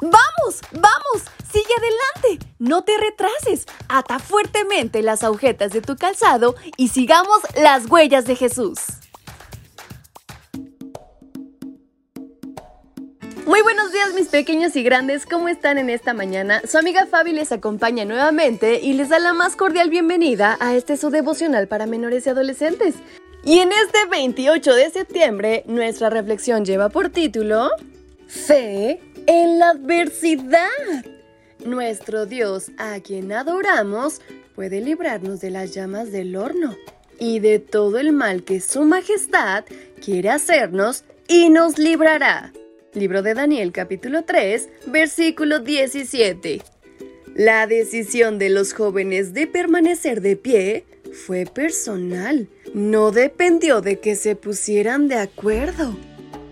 ¡Vamos! ¡Vamos! ¡Sigue adelante! No te retrases. Ata fuertemente las agujetas de tu calzado y sigamos las huellas de Jesús. Muy buenos días mis pequeños y grandes, ¿cómo están en esta mañana? Su amiga Fabi les acompaña nuevamente y les da la más cordial bienvenida a este su devocional para menores y adolescentes. Y en este 28 de septiembre, nuestra reflexión lleva por título Fe en la adversidad. Nuestro Dios, a quien adoramos, puede librarnos de las llamas del horno y de todo el mal que su majestad quiere hacernos y nos librará. Libro de Daniel capítulo 3, versículo 17. La decisión de los jóvenes de permanecer de pie fue personal, no dependió de que se pusieran de acuerdo.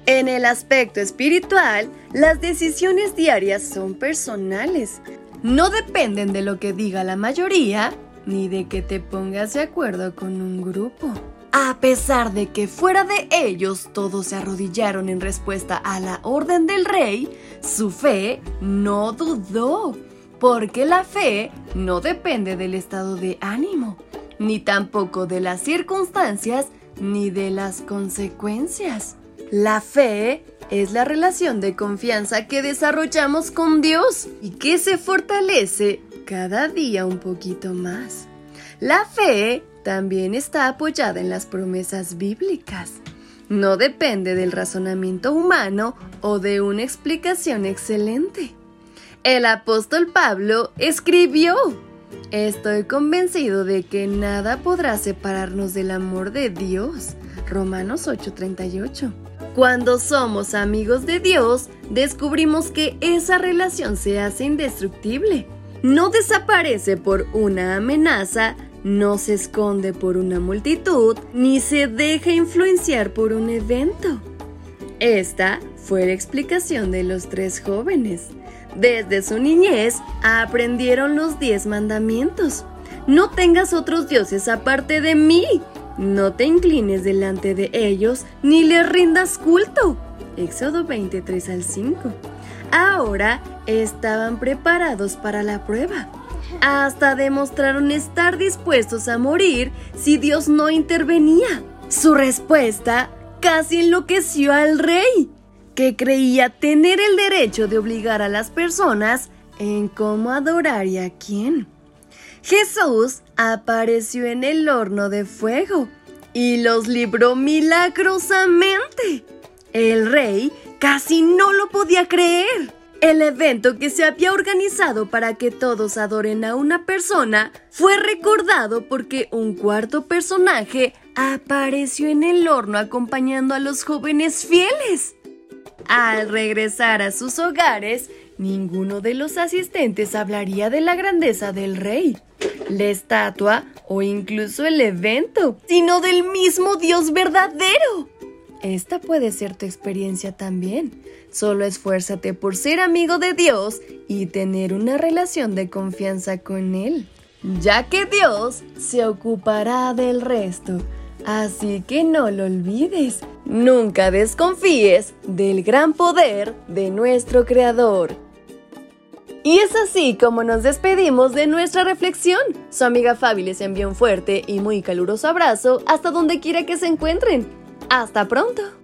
En el aspecto espiritual, las decisiones diarias son personales. No dependen de lo que diga la mayoría, ni de que te pongas de acuerdo con un grupo. A pesar de que fuera de ellos todos se arrodillaron en respuesta a la orden del rey, su fe no dudó, porque la fe no depende del estado de ánimo, ni tampoco de las circunstancias, ni de las consecuencias. La fe es la relación de confianza que desarrollamos con Dios y que se fortalece cada día un poquito más. La fe también está apoyada en las promesas bíblicas. No depende del razonamiento humano o de una explicación excelente. El apóstol Pablo escribió, Estoy convencido de que nada podrá separarnos del amor de Dios. Romanos 8:38. Cuando somos amigos de Dios, descubrimos que esa relación se hace indestructible. No desaparece por una amenaza, no se esconde por una multitud ni se deja influenciar por un evento. Esta fue la explicación de los tres jóvenes. Desde su niñez aprendieron los diez mandamientos. No tengas otros dioses aparte de mí. No te inclines delante de ellos ni les rindas culto. Éxodo 23 al 5. Ahora estaban preparados para la prueba hasta demostraron estar dispuestos a morir si Dios no intervenía. Su respuesta casi enloqueció al rey, que creía tener el derecho de obligar a las personas en cómo adorar y a quién. Jesús apareció en el horno de fuego y los libró milagrosamente. El rey casi no lo podía creer. El evento que se había organizado para que todos adoren a una persona fue recordado porque un cuarto personaje apareció en el horno acompañando a los jóvenes fieles. Al regresar a sus hogares, ninguno de los asistentes hablaría de la grandeza del rey, la estatua o incluso el evento, sino del mismo Dios verdadero. Esta puede ser tu experiencia también. Solo esfuérzate por ser amigo de Dios y tener una relación de confianza con Él, ya que Dios se ocupará del resto. Así que no lo olvides. Nunca desconfíes del gran poder de nuestro Creador. Y es así como nos despedimos de nuestra reflexión. Su amiga Fabi les envía un fuerte y muy caluroso abrazo hasta donde quiera que se encuentren. ¡Hasta pronto!